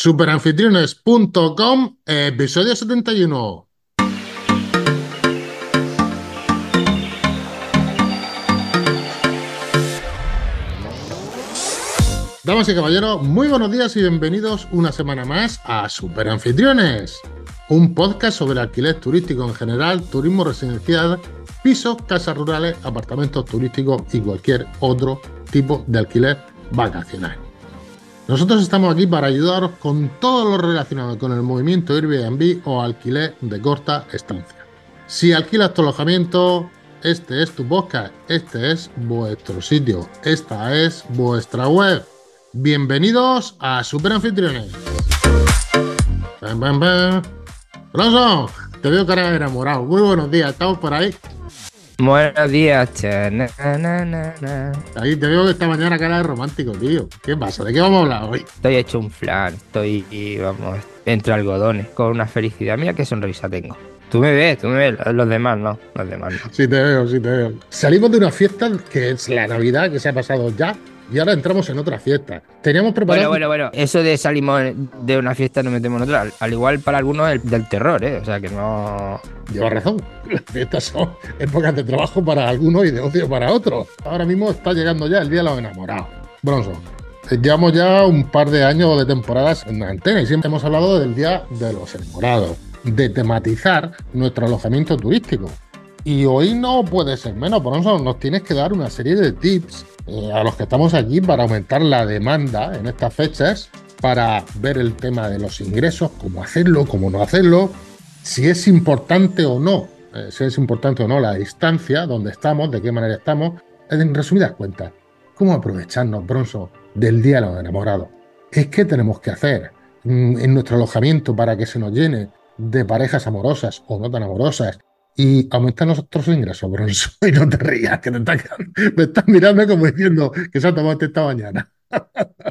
Superanfitriones.com, episodio 71. Damas y caballeros, muy buenos días y bienvenidos una semana más a Superanfitriones, un podcast sobre alquiler turístico en general, turismo residencial, pisos, casas rurales, apartamentos turísticos y cualquier otro tipo de alquiler vacacional. Nosotros estamos aquí para ayudaros con todo lo relacionado con el movimiento Airbnb o alquiler de corta estancia. Si alquilas tu alojamiento, este es tu podcast, este es vuestro sitio, esta es vuestra web. Bienvenidos a Super Anfitriones. Bam, bam, bam. Bronson, te veo cara enamorado. Muy buenos días, ¿estamos por ahí? Buenos días, na, na, na. Ahí te veo que esta mañana cara de romántico, tío. ¿Qué pasa? ¿De qué vamos a hablar hoy? Estoy hecho un flan, estoy, vamos, entre algodones, con una felicidad. Mira qué sonrisa tengo. Tú me ves, tú me ves, los demás no, los demás no. Sí te veo, sí te veo. Salimos de una fiesta que es la Navidad, que se ha pasado ya, y ahora entramos en otra fiesta. Teníamos preparado... Bueno, bueno, bueno, eso de salimos de una fiesta nos metemos en otra, al- al igual para algunos el- del terror, ¿eh? O sea que no... Llevas razón. Las fiestas son épocas de trabajo para algunos y de ocio para otros. Ahora mismo está llegando ya el Día de los Enamorados. Bronson. eh, Llevamos ya un par de años de temporadas en la antena y siempre hemos hablado del Día de los Enamorados, de tematizar nuestro alojamiento turístico. Y hoy no puede ser menos, Bronson, nos tienes que dar una serie de tips eh, a los que estamos aquí para aumentar la demanda en estas fechas, para ver el tema de los ingresos, cómo hacerlo, cómo no hacerlo, si es importante o no, eh, si es importante o no la distancia, donde estamos, de qué manera estamos, en resumidas cuentas, cómo aprovecharnos, Bronson, del Día de los Enamorados. Es que tenemos que hacer mm, en nuestro alojamiento para que se nos llene de parejas amorosas o no tan amorosas y aumentar nuestros ingresos, Bronson. Y no te rías, que te estás, me estás mirando como diciendo que se ha tomado esta mañana.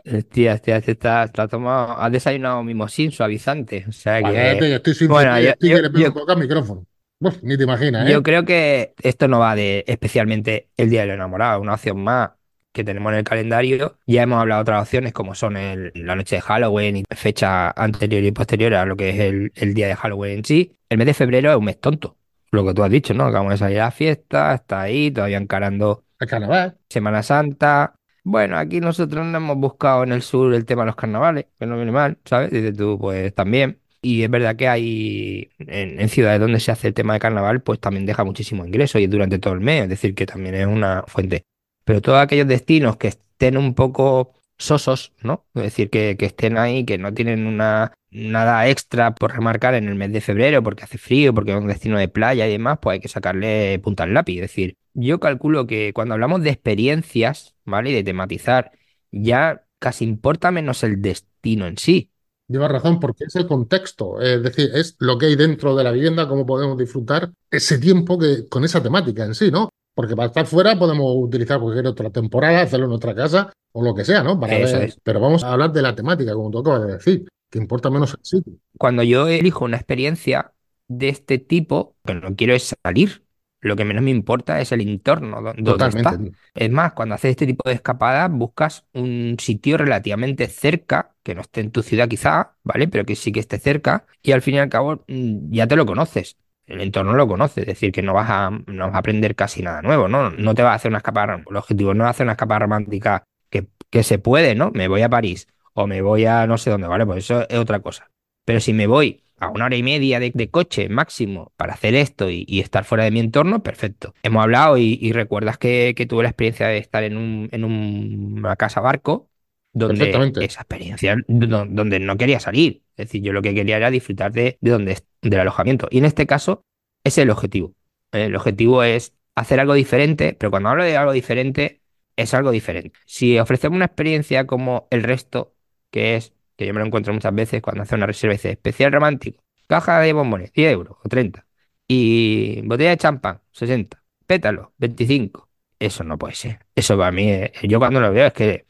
Hostia, hostia, te está, está tomado, has desayunado mimosín suavizante, o sea Cállate, que... que estoy sin Bueno, estoy yo- que yo- al micrófono. Uf, ni te imaginas, ¿eh? Yo creo que esto no va de especialmente el Día del Enamorado, una opción más que tenemos en el calendario. Ya hemos hablado de otras opciones como son el- la noche de Halloween y fecha anterior y posterior a lo que es el, el día de Halloween en sí. El mes de febrero es un mes tonto, lo que tú has dicho, ¿no? Acabamos de salir a la fiesta, está ahí, todavía encarando El carnaval. Semana Santa. Bueno, aquí nosotros no hemos buscado en el sur el tema de los carnavales, que no viene mal, ¿sabes? Dices tú, pues también. Y es verdad que hay en, en ciudades donde se hace el tema de carnaval, pues también deja muchísimo ingreso y es durante todo el mes, es decir, que también es una fuente. Pero todos aquellos destinos que estén un poco sosos, ¿no? Es decir, que, que estén ahí, que no tienen una, nada extra por remarcar en el mes de febrero, porque hace frío, porque es un destino de playa y demás, pues hay que sacarle punta al lápiz. Es decir, yo calculo que cuando hablamos de experiencias, ¿vale? Y de tematizar, ya casi importa menos el destino en sí. Llevas razón, porque es el contexto, es decir, es lo que hay dentro de la vivienda, cómo podemos disfrutar ese tiempo que, con esa temática en sí, ¿no? Porque para estar fuera podemos utilizar cualquier otra temporada, hacerlo en nuestra casa o lo que sea, ¿no? Para Eso ver- es. Pero vamos a hablar de la temática, como tú acabas de decir, que importa menos el sitio. Cuando yo elijo una experiencia de este tipo, que no quiero es salir. Lo que menos me importa es el entorno do- donde Totalmente. está. Es más, cuando haces este tipo de escapadas, buscas un sitio relativamente cerca, que no esté en tu ciudad quizá, ¿vale? Pero que sí que esté cerca, y al fin y al cabo mm, ya te lo conoces. El entorno lo conoces, es decir, que no vas a, no vas a aprender casi nada nuevo, ¿no? No te vas a hacer una escapada, el objetivo no es hacer una escapada romántica que, que se puede, ¿no? Me voy a París o me voy a no sé dónde, ¿vale? Pues eso es otra cosa. Pero si me voy a una hora y media de, de coche máximo para hacer esto y, estar fuera de mi entorno, perfecto. Hemos hablado y, recuerdas que, tuve la experiencia de estar en, un, en un- una casa barco donde esa experiencia do- donde no quería salir. Es decir, yo lo que quería era disfrutar de, de donde, del alojamiento. Y en este caso, ese es el objetivo. El objetivo es hacer algo diferente, pero cuando hablo de algo diferente, es algo diferente. Si ofrecemos una experiencia como el resto, que es, que yo me lo encuentro muchas veces cuando hace una reserva y dice especial romántico, caja de bombones, 10 euros o 30, y botella de champán, 60, pétalo, 25. Eso no puede ser. Eso para mí, es- yo cuando lo veo es que,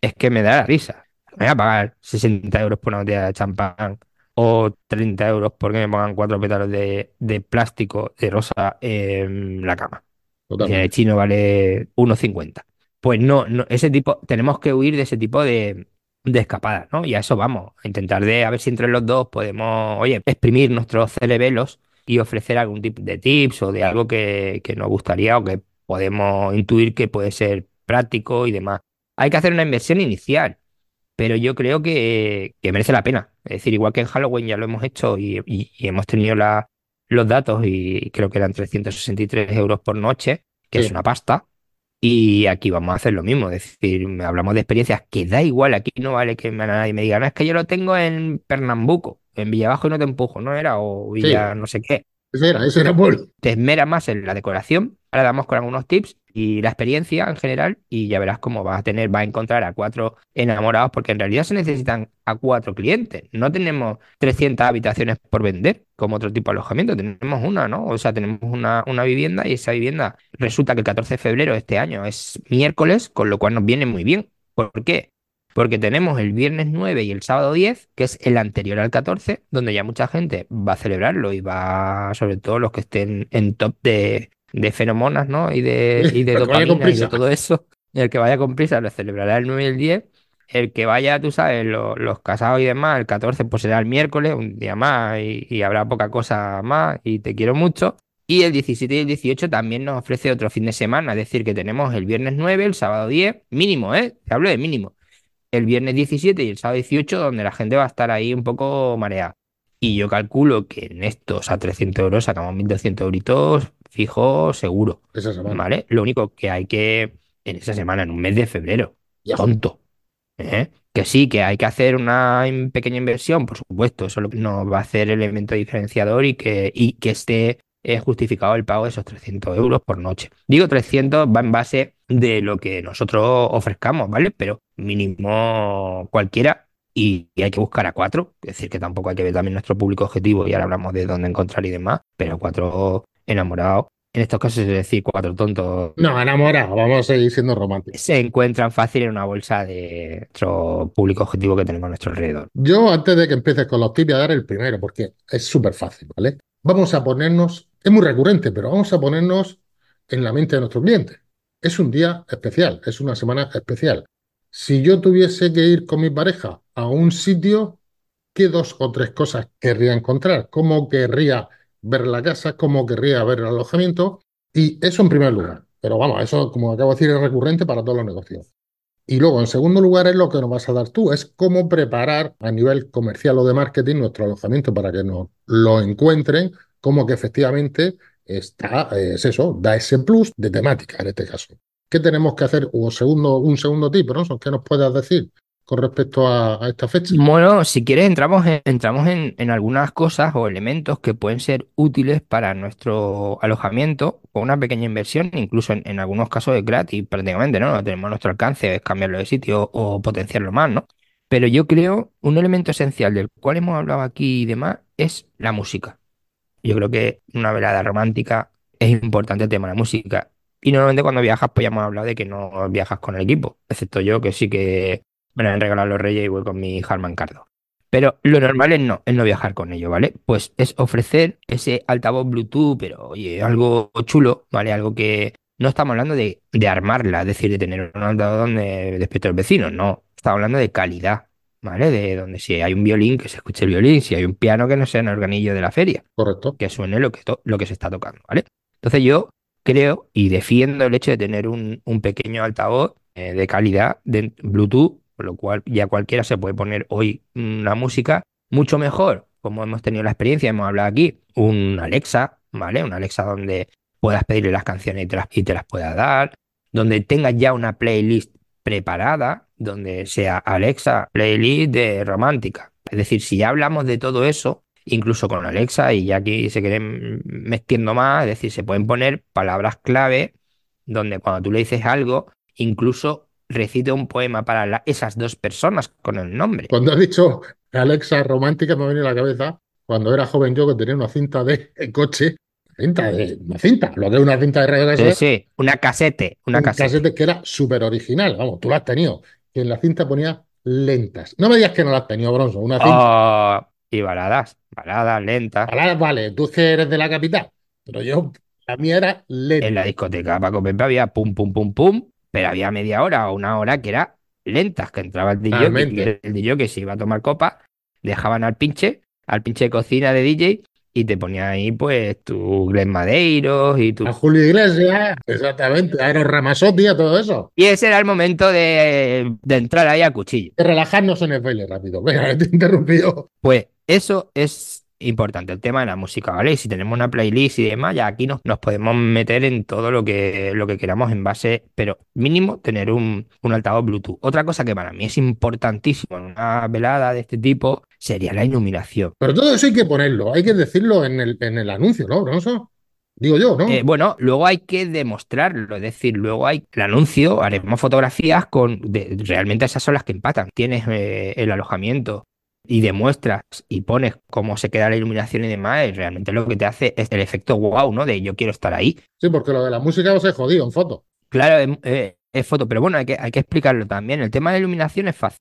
es que me da la risa. Me voy a pagar 60 euros por una botella de champán o 30 euros porque me pongan cuatro pétalos de, de plástico de rosa en la cama. Y en el chino vale 1,50. Pues no, no, ese tipo, tenemos que huir de ese tipo de, de escapadas, ¿no? Y a eso vamos, a intentar de a ver si entre los dos podemos, oye, exprimir nuestros cerebelos y ofrecer algún tipo de tips o de algo que, que nos gustaría o que podemos intuir que puede ser práctico y demás. Hay que hacer una inversión inicial, pero yo creo que, que merece la pena. Es decir, igual que en Halloween ya lo hemos hecho y, y- y hemos tenido la, los datos y creo que eran 363 euros por noche, que es una pasta. Y aquí vamos a hacer lo mismo, es decir, hablamos de experiencias que da igual, aquí no vale que nadie me diga, no, es que yo lo tengo en Pernambuco, en Villabajo y no te empujo, ¿no era? O Sí, Villa no sé qué. Ese era, ese era bueno. Te esmeras más en la decoración, ahora damos con algunos tips y la experiencia en general y ya verás cómo vas a tener, vas a encontrar a cuatro enamorados porque en realidad se necesitan a cuatro clientes, no tenemos 300 habitaciones por vender como otro tipo de alojamiento, tenemos una, ¿no? O sea, tenemos una, una vivienda y esa vivienda resulta que el 14 de febrero de este año es miércoles, con lo cual nos viene muy bien. ¿Por qué? Porque tenemos el viernes 9 y el sábado 10, que es el anterior al 14, donde ya mucha gente va a celebrarlo y va, sobre todo los que estén en top de, de feromonas, ¿no? Y de, y de dopamina y de todo eso. El que vaya con prisa lo celebrará el 9 y el 10. El que vaya, tú sabes, lo- los casados y demás, el 14 pues será el miércoles, un día más, y, y habrá poca cosa más, y te quiero mucho. Y el 17 y el 18 también nos ofrece otro fin de semana, es decir, que tenemos el viernes 9, el sábado 10, mínimo, ¿eh? Te hablo de mínimo. El viernes 17 y el sábado 18, donde la gente va a estar ahí un poco mareada. Y yo calculo que en estos a 300 euros sacamos 1.200 euritos fijo, seguro, Esa semana. ¿vale? Lo único que hay que, en esa semana, en un mes de febrero, Ya. tonto, ¿eh? Que sí, que hay que hacer una pequeña inversión, por supuesto, eso nos va a hacer elemento diferenciador y que, y que esté eh, justificado el pago de esos 300 euros por noche. Digo 300 va en base de lo que nosotros ofrezcamos, ¿vale? Pero mínimo cualquiera y, y hay que buscar a cuatro, es decir, que tampoco hay que ver también nuestro público objetivo y ahora hablamos de dónde encontrar y demás, pero cuatro enamorados, en estos casos es decir, cuatro tontos No, enamorado, vamos a seguir siendo románticos. se encuentran fácil en una bolsa de nuestro público objetivo que tenemos a nuestro alrededor. Yo, antes de que empieces con los tips, voy a dar el primero, porque es súper fácil, ¿vale? Vamos a ponernos, es muy recurrente, pero vamos a ponernos en la mente de nuestro cliente. Es un día especial, es una semana especial. Si yo tuviese que ir con mi pareja a un sitio, ¿qué dos o tres cosas querría encontrar? ¿Cómo querría ver la casa? ¿Cómo querría ver el alojamiento? Y eso en primer lugar. Pero vamos, eso, como acabo de decir, es recurrente para todos los negocios. Y luego, en segundo lugar, es lo que nos vas a dar tú, es cómo preparar a nivel comercial o de marketing nuestro alojamiento para que nos lo encuentren, como que efectivamente está, eh, es eso, da ese plus de temática en este caso. ¿Qué tenemos que hacer? O segundo, un segundo tip, ¿no? ¿Qué nos puedas decir con respecto a, esta fecha? Bueno, si quieres entramos en, entramos en, algunas cosas o elementos que pueden ser útiles para nuestro alojamiento con una pequeña inversión, incluso en, algunos casos es gratis prácticamente, ¿no? Lo tenemos nuestro alcance, es cambiarlo de sitio o potenciarlo más, ¿no? Pero yo creo un elemento esencial del cual hemos hablado aquí y demás es la música. Yo creo que una velada romántica es importante el tema de la música. Y normalmente cuando viajas, pues ya hemos hablado de que no viajas con el equipo, excepto yo, que sí que me lo han regalado los Reyes y voy con mi Harman Kardon. Pero lo normal es no, es no viajar con ello, ¿vale? Pues es ofrecer ese altavoz Bluetooth, pero oye, algo chulo, ¿vale? Algo que no estamos hablando de, de armarla, es decir, de tener un altavoz donde despierta el vecino, no. Estamos hablando de calidad, ¿vale? De donde si hay un violín, que se escuche el violín, si hay un piano, que no sea en el organillo de la feria Correcto. que suene lo que, lo que se está tocando, ¿vale? Entonces yo creo y defiendo el hecho de tener un, un pequeño altavoz eh, de calidad de Bluetooth, con lo cual ya cualquiera se puede poner hoy una música mucho mejor, como hemos tenido la experiencia, hemos hablado aquí, un Alexa, ¿vale? Un Alexa donde puedas pedirle las canciones y te las, y te las pueda dar, donde tengas ya una playlist preparada, donde sea Alexa, playlist de romántica. Es decir, si ya hablamos de todo eso, incluso con Alexa, y ya aquí se quieren metiendo más, es decir, se pueden poner palabras clave donde cuando tú le dices algo, incluso recite un poema para la- esas dos personas con el nombre. Cuando has dicho Alexa romántica, me ha venido a la cabeza cuando era joven yo que tenía una cinta de coche, cinta de, una cinta, lo que es una cinta de radio Sí, cassette, sí, una casete, una un casete. casete que era súper original, vamos, tú lo has tenido, que en la cinta ponía lentas. No me digas que no la has tenido, Bronzo, una cinta. Oh, y baladas, baladas lentas. Palabras, vale, tú es que eres de la capital, pero yo, la mía era lenta. En la discoteca Paco Pepe había pum, pum, pum, pum, pero había media hora o una hora que era lentas, que entraba el DJ, el DJ que se iba a tomar copa, dejaban al pinche, al pinche de cocina de DJ y te ponía ahí pues tu Glen Madeiros y tu... A Julio Iglesias, exactamente, a Eros Ramazzotti, a todo eso. Y ese era el momento de, de entrar ahí a cuchillo. De relajarnos en el baile rápido. Venga, te he interrumpido. Pues eso es importante, el tema de la música, ¿vale? Y si tenemos una playlist y demás, ya aquí nos, nos podemos meter en todo lo que, lo que queramos en base, pero mínimo tener un, un altavoz Bluetooth. Otra cosa que para mí es importantísimo en una velada de este tipo sería la iluminación. Pero todo eso hay que ponerlo, hay que decirlo en el, en el anuncio, ¿no, Bronzo? Digo yo, ¿no? Eh, bueno, luego hay que demostrarlo, es decir, luego hay el anuncio, haremos fotografías con de- realmente esas son las que empatan. Tienes eh, el alojamiento y demuestras y pones cómo se queda la iluminación y demás, y realmente lo que te hace es el efecto wow, ¿no? De yo quiero estar ahí. Sí, porque lo de la música os he jodido en foto. Claro, es, es foto, pero bueno, hay que, hay que explicarlo también. El tema de iluminación es fácil.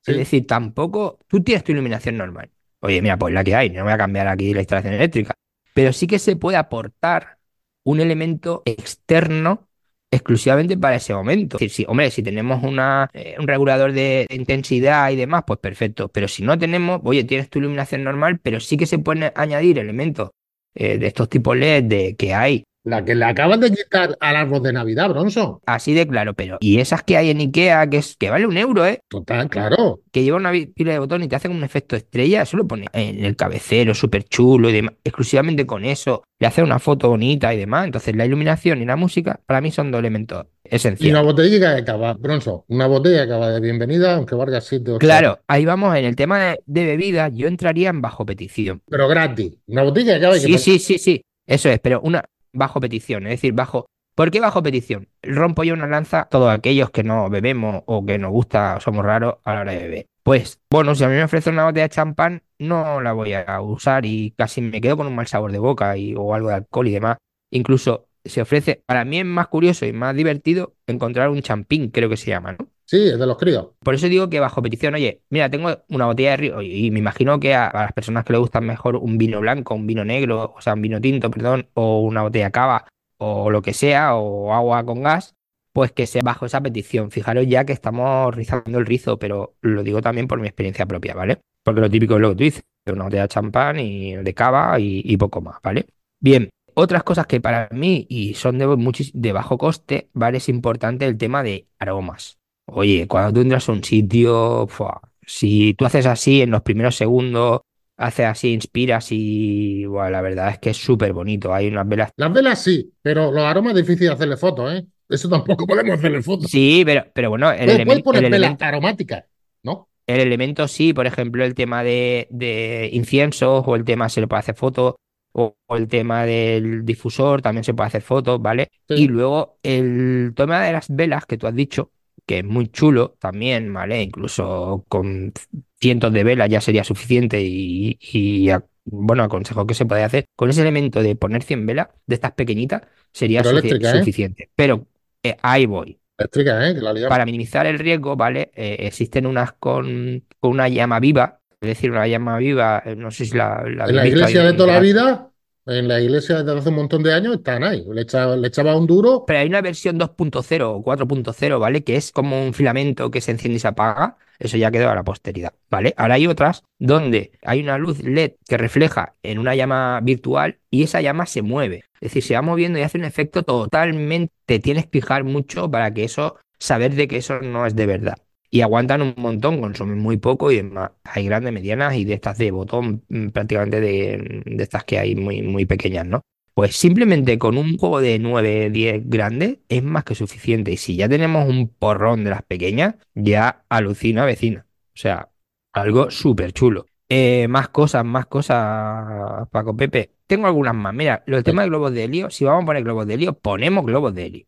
Sí. Es decir, tampoco tú tienes tu iluminación normal. Oye, mira, pues la que hay, no voy a cambiar aquí la instalación eléctrica. Pero sí que se puede aportar un elemento externo exclusivamente para ese momento. Es decir, si, hombre, si tenemos una, eh, un regulador de, intensidad y demás, pues perfecto. Pero si no tenemos, oye, tienes tu iluminación normal, pero sí que se pueden añadir elementos eh, de estos tipos LED de, que hay La que le acaban de quitar al árbol de Navidad, Bronzo. así de claro, pero y esas que hay en Ikea que es que vale un euro, ¿eh? Total, claro. que lleva una pila de botón y te hacen un efecto estrella, eso lo pone en el cabecero, súper chulo y demás. Exclusivamente con eso, le hace una foto bonita y demás. Entonces, la iluminación y la música, para mí son dos elementos Y una esenciales. botella que acaba, Bronzo, una botella que acaba de bienvenida, aunque valga 7 o 8 Claro, ahí vamos, en el tema de, de bebida, yo entraría en bajo petición. Pero gratis. Una botella que acaba de Sí, sí, sí, sí, eso es, pero una bajo petición, es decir, bajo. ¿Por qué bajo petición? Rompo yo una lanza todos aquellos que no bebemos o que nos gusta, somos raros a la hora de beber. Pues, bueno, si a mí me ofrecen una botella de champán, no la voy a usar y casi me quedo con un mal sabor de boca y, o algo de alcohol y demás. Incluso se ofrece, para mí es más curioso y más divertido encontrar un champín, creo que se llama, ¿no? Sí, es de los críos. Por eso digo que bajo petición, oye, mira, tengo una botella de río y me imagino que a, las personas que les gustan mejor un vino blanco, un vino negro, o sea, un vino tinto, perdón, o una botella cava, o lo que sea, o agua con gas, pues que sea bajo esa petición. Fijaros ya que estamos rizando el rizo, pero lo digo también por mi experiencia propia, ¿vale? Porque lo típico es lo que tú dices, una botella de champán y de cava y, poco más, ¿vale? Bien, otras cosas que para mí y son de bajo coste, ¿vale? Es importante el tema de aromas. Oye, cuando tú entras a un sitio, ¡fua! si tú haces así en los primeros segundos, haces así, inspiras y buah, la verdad es que es súper bonito. Hay unas velas. Las velas sí, pero los aromas es difícil hacerle fotos, ¿eh? Eso tampoco podemos hacerle fotos. Sí, pero, pero bueno, el, elemen- poner el velas elemento, aromáticas, ¿no? el elemento sí, por ejemplo, el tema de, de inciensos o el tema se le puede hacer fotos o, o el tema del difusor también se puede hacer fotos, ¿vale? Sí. Y luego el tema de las velas que tú has dicho, que es muy chulo también, ¿vale? Incluso con cientos de velas ya sería suficiente y, y, a- bueno, aconsejo que se puede hacer. Con ese elemento de poner 100 velas, de estas pequeñitas, sería Pero ¿eh? suficiente. Pero eh, ahí voy. Eléctrica, ¿eh? Que la liamos. Para minimizar el riesgo, ¿vale? Eh, existen unas con, con una llama viva, es decir, una llama viva, no sé si la, la En la iglesia de toda la vida, en la iglesia desde hace un montón de años, están ahí. Le echaba, le echaba un duro. Pero hay una versión 2.0 o 4.0, ¿vale? Que es como un filamento que se enciende y se apaga. Eso ya quedó a la posteridad, ¿vale? Ahora hay otras donde hay una luz LED que refleja en una llama virtual y esa llama se mueve. Es decir, se va moviendo y hace un efecto totalmente. Te tienes que fijar mucho para que eso, saber de que eso no es de verdad. Y aguantan un montón, consumen muy poco y demás. Hay grandes, medianas y de estas de botón, mm, prácticamente de, de estas que hay muy, muy pequeñas, ¿no? Pues simplemente con un juego de 9, 10 grandes es más que suficiente. Y si ya tenemos un porrón de las pequeñas, ya alucina vecina. O sea, algo súper chulo. Eh, más cosas, más cosas, Paco Pepe. Tengo algunas más. Mira, los temas de globos de helio, si vamos a poner globos de helio, ponemos globos de helio.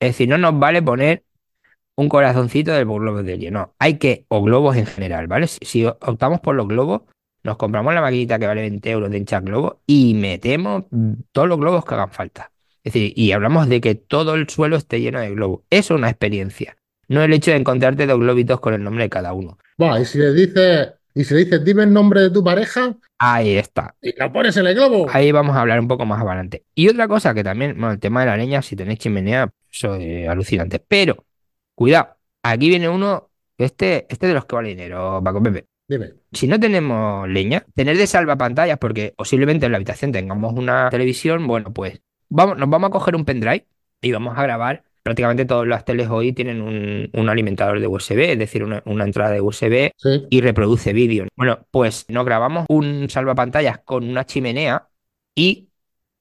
Es decir, no nos vale poner un corazoncito del globo de helio. No, hay que, o globos en general, ¿vale? Si, si optamos por los globos, nos compramos la maquinita que vale 20 euros de hinchar globos y metemos todos los globos que hagan falta. Es decir, y hablamos de que todo el suelo esté lleno de globos. Eso es una experiencia. No el hecho de encontrarte dos globitos con el nombre de cada uno. Buah, y si le dices, y si le dices, dime el nombre de tu pareja Ahí está. y la pones en el globo. Ahí vamos a hablar un poco más adelante. Y otra cosa que también, bueno, el tema de la leña, si tenéis chimenea, eso es alucinante. Pero, cuidado, aquí viene uno Este, este de los que vale dinero, Paco Pepe. Dime. Si no tenemos leña, tener de salvapantallas, porque posiblemente en la habitación tengamos una televisión, bueno, pues vamos, nos vamos a coger un pendrive y vamos a grabar. Prácticamente todas las teles hoy tienen un, un alimentador de USB, es decir, una, una entrada de USB Sí. y reproduce vídeo. Bueno, pues nos grabamos un salvapantallas con una chimenea y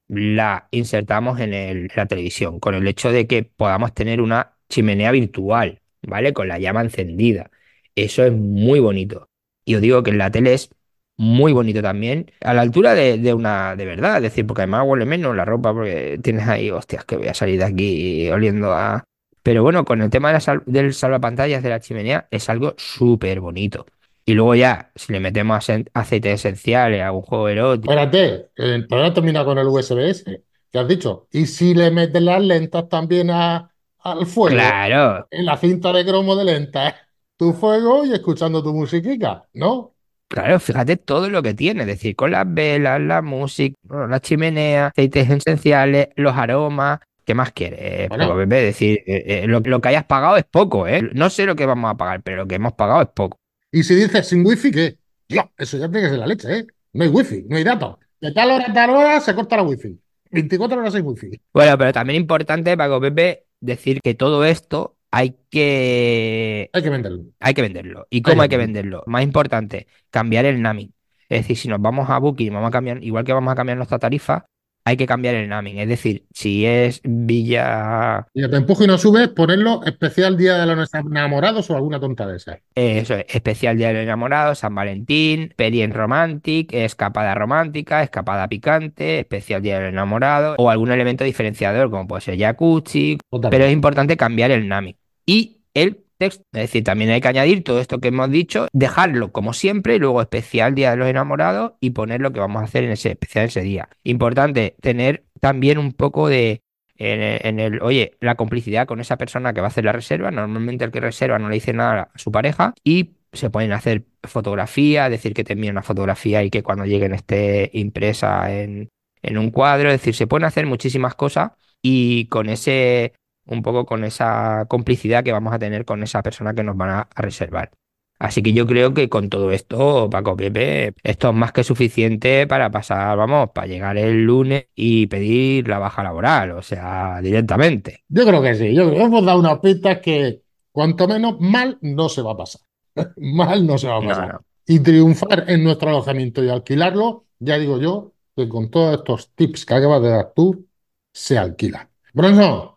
la insertamos en el- la televisión, con el hecho de que podamos tener una chimenea virtual, ¿vale? Con la llama encendida. Eso es muy bonito. Y os digo que en la tele es muy bonito también, a la altura de, una de verdad, es decir, porque además huele menos la ropa, porque tienes ahí, hostias, que voy a salir de aquí oliendo a... Pero bueno, con el tema de la sal- del salvapantallas de la chimenea es algo súper bonito. Y luego ya, si le metemos ace- aceites esenciales, algún juego erótico, Espérate, eh, todavía termina con el USB-S. ¿Qué has dicho? ¿Y si le metes las lentas también a- al fuego? claro, En la cinta de cromo de lentas, tu fuego y escuchando tu musiquica, ¿no? Claro, fíjate todo lo que tiene, es decir, con las velas, la música, bueno, la chimenea, aceites esenciales, los aromas, ¿qué más quieres? Bueno. Paco Pepe? Es decir, eh, eh, lo, lo que hayas pagado es poco, ¿eh? No sé lo que vamos a pagar, pero lo que hemos pagado es poco. Y si dices sin wifi, ¿qué? Dios, eso ya tiene que ser la leche, ¿eh? No hay wifi, no hay datos. De tal hora a tal hora se corta la wifi. 24 horas sin wifi. Bueno, pero también importante, Paco Pepe, decir que todo esto hay que, Hay que venderlo. hay que venderlo. ¿Y cómo hay que venderlo. Más importante, cambiar el naming. Es decir, si nos vamos a Booking, vamos a cambiar, igual que vamos a cambiar nuestra tarifa, hay que cambiar el naming. Es decir, si es Villa Y te empujo y no subes, ponerlo especial Día de los Enamorados o alguna tonta de esas. Eso es, especial Día del Enamorado, San Valentín, Peri en Romantic, escapada romántica, escapada picante, especial Día del Enamorado o algún elemento diferenciador como puede ser jacuzzi, pero es importante cambiar el naming y el Es decir, también hay que añadir todo esto que hemos dicho, dejarlo como siempre, luego especial Día de los Enamorados y poner lo que vamos a hacer en ese especial ese día. Importante tener también un poco de en el, oye, la complicidad con esa persona que va a hacer la reserva. Normalmente el que reserva no le dice nada a su pareja y se pueden hacer fotografías, decir que te envíe una fotografía y que cuando lleguen esté impresa en, en un cuadro. Es decir, se pueden hacer muchísimas cosas y con ese, un poco con esa complicidad que vamos a tener con esa persona que nos van a, a reservar. Así que yo creo que con todo esto, Paco Pepe, esto es más que suficiente para pasar, vamos, para llegar el lunes y pedir la baja laboral, o sea, directamente. Yo creo que sí. Yo creo que hemos dado unas pistas que cuanto menos mal no se va a pasar. mal no se va a No, pasar. no. Y triunfar en nuestro alojamiento y alquilarlo, ya digo yo que con todos estos tips que acabas de dar tú, se alquila. Bronson,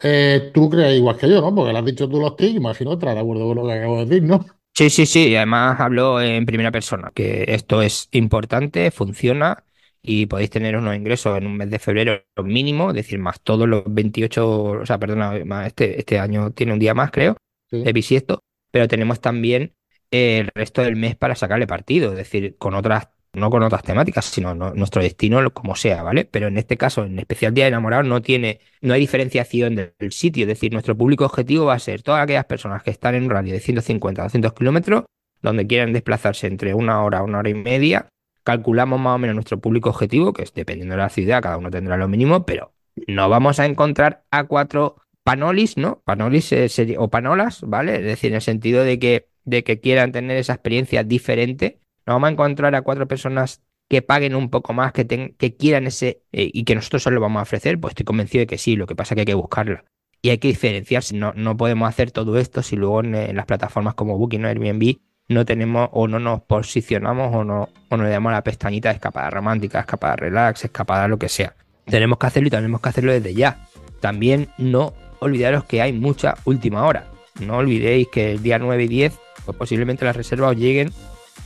eh, tú crees igual que yo, ¿no? Porque le has dicho tú los tips, imagino que estarás de acuerdo con lo que acabo de decir, ¿no? Sí, sí, sí, y además hablo en primera persona, que esto es importante, funciona y podéis tener unos ingresos en un mes de febrero mínimo, es decir, más todos los 28, o sea, perdona, más este, este año tiene un día más, creo, Sí. de bisiesto, pero tenemos también el resto del mes para sacarle partido, es decir, con otras, no con otras temáticas, sino no- nuestro destino como sea, ¿vale? Pero en este caso, en especial Día de Enamorado, no tiene, no hay diferenciación del, sitio, es decir, nuestro público objetivo va a ser todas aquellas personas que están en un radio de 150 a 200 kilómetros, donde quieran desplazarse entre una hora, una hora y media. Calculamos más o menos nuestro público objetivo, que es dependiendo de la ciudad, cada uno tendrá lo mínimo, pero no vamos a encontrar a cuatro panolis, ¿no? Panolis eh, o panolas, ¿vale? Es decir, en el sentido de que, de que quieran tener esa experiencia diferente. No vamos a encontrar a cuatro personas que paguen un poco más, que, ten- que quieran ese eh, y que nosotros se lo vamos a ofrecer. Pues estoy convencido de que sí, lo que pasa es que hay que buscarla. Y hay que diferenciarse. No, no podemos hacer todo esto si luego en, las plataformas como Booking o Airbnb no tenemos o no nos posicionamos o no, o le damos la pestañita de escapada romántica, escapada relax, escapada lo que sea. Tenemos que hacerlo y tenemos que hacerlo desde ya. También no olvidaros que hay mucha última hora. No olvidéis que el día 9 y 10, pues posiblemente las reservas os lleguen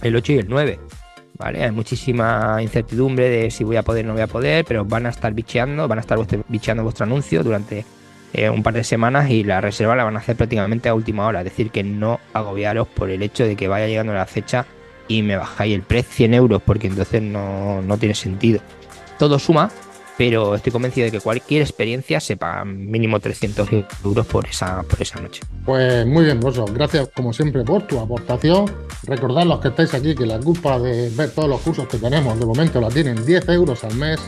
el 8 y el 9. ¿Vale? Hay muchísima incertidumbre de si voy a poder o no voy a poder, pero van a estar bicheando, van a estar bicheando vuestro anuncio durante eh, un par de semanas y la reserva la van a hacer prácticamente a última hora. Es decir, que no agobiaros por el hecho de que vaya llegando la fecha y me bajáis el precio 100 euros, porque entonces no, no tiene sentido. Todo suma, pero estoy convencido de que cualquier experiencia se paga mínimo 300 euros por esa, por esa noche. Pues muy bien, Rosso. Gracias como siempre por tu aportación. Recordad los que estáis aquí que la culpa de ver todos los cursos que tenemos de momento la tienen 10 euros al mes.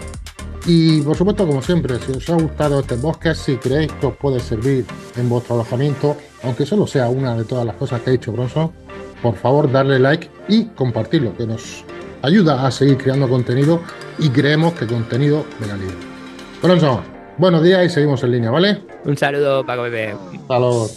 Y por supuesto, como siempre, si os ha gustado este podcast, si creéis que os puede servir en vuestro alojamiento, aunque solo sea una de todas las cosas que ha dicho Bronson, por favor darle like y compartirlo, que nos ayuda a seguir creando contenido y creemos que contenido de calidad. Bronson, buenos días y seguimos en línea, ¿vale? Un saludo, Paco Bebé. Hasta luego.